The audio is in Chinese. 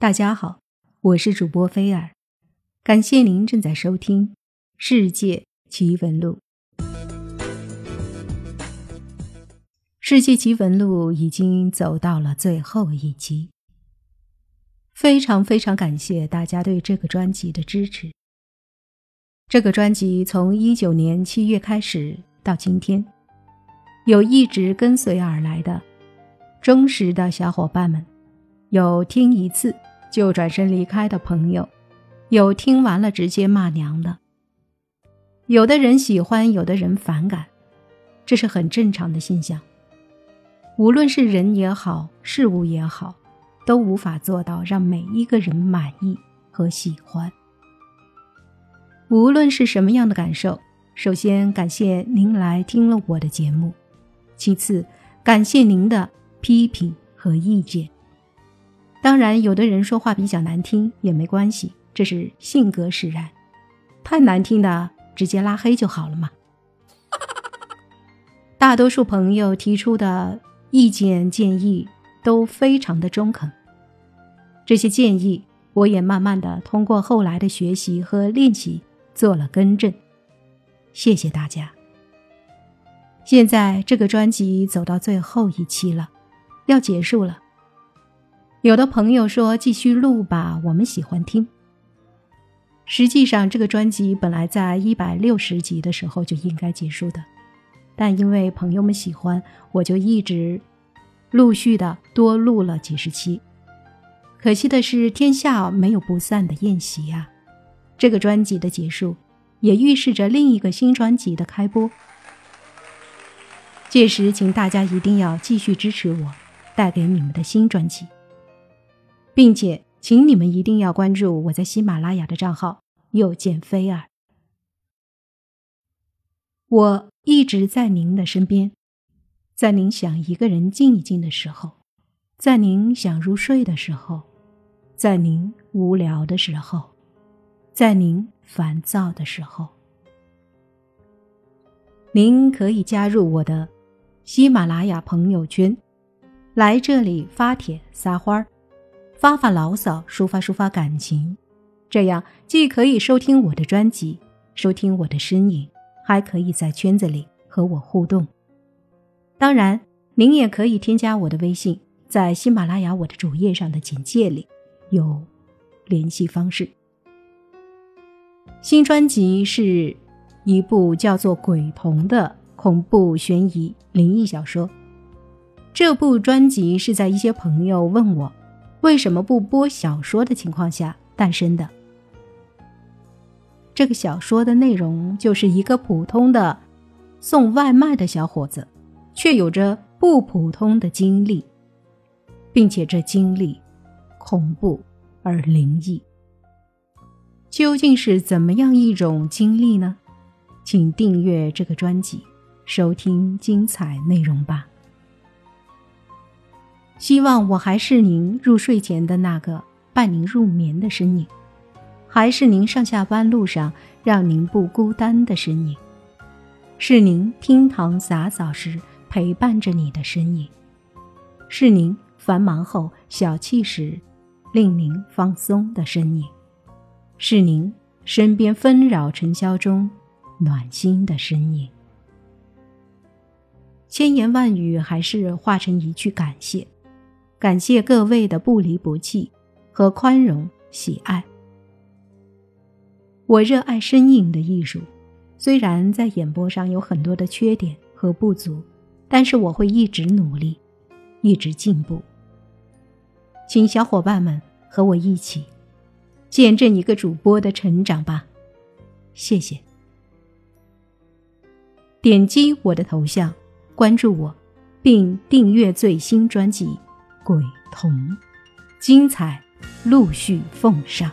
大家好，我是主播菲尔，感谢您正在收听《世界奇闻录》。《世界奇闻录》已经走到了最后一集，非常非常感谢大家对这个专辑的支持。这个专辑从一九年七月开始到今天，有一直跟随而来的忠实的小伙伴们，有听一次。就转身离开的朋友，有听完了直接骂娘的，有的人喜欢，有的人反感，这是很正常的现象。无论是人也好，事物也好，都无法做到让每一个人满意和喜欢。无论是什么样的感受，首先感谢您来听了我的节目，其次感谢您的批评和意见。当然，有的人说话比较难听也没关系，这是性格使然。太难听的直接拉黑就好了嘛。大多数朋友提出的意见建议都非常的中肯，这些建议我也慢慢的通过后来的学习和练习做了更正。谢谢大家。现在这个专辑走到最后一期了，要结束了。有的朋友说：“继续录吧，我们喜欢听。”实际上，这个专辑本来在一百六十集的时候就应该结束的，但因为朋友们喜欢，我就一直陆续的多录了几十期。可惜的是，天下没有不散的宴席啊！这个专辑的结束，也预示着另一个新专辑的开播。届时，请大家一定要继续支持我，带给你们的新专辑。并且，请你们一定要关注我在喜马拉雅的账号“又见菲儿”。我一直在您的身边，在您想一个人静一静的时候，在您想入睡的时候，在您无聊的时候，在您烦躁的时候，您可以加入我的喜马拉雅朋友圈，来这里发帖撒欢儿。发发牢骚，抒发抒发感情，这样既可以收听我的专辑，收听我的身影，还可以在圈子里和我互动。当然，您也可以添加我的微信，在喜马拉雅我的主页上的简介里有联系方式。新专辑是一部叫做《鬼童》的恐怖悬疑灵异小说。这部专辑是在一些朋友问我。为什么不播小说的情况下诞生的？这个小说的内容就是一个普通的送外卖的小伙子，却有着不普通的经历，并且这经历恐怖而灵异。究竟是怎么样一种经历呢？请订阅这个专辑，收听精彩内容吧。希望我还是您入睡前的那个伴您入眠的身影，还是您上下班路上让您不孤单的身影，是您厅堂洒扫时陪伴着你的身影，是您繁忙后小憩时令您放松的身影，是您身边纷扰尘嚣中暖心的身影。千言万语还是化成一句感谢。感谢各位的不离不弃和宽容喜爱。我热爱身影的艺术，虽然在演播上有很多的缺点和不足，但是我会一直努力，一直进步。请小伙伴们和我一起见证一个主播的成长吧，谢谢。点击我的头像，关注我，并订阅最新专辑。鬼童，精彩陆续奉上。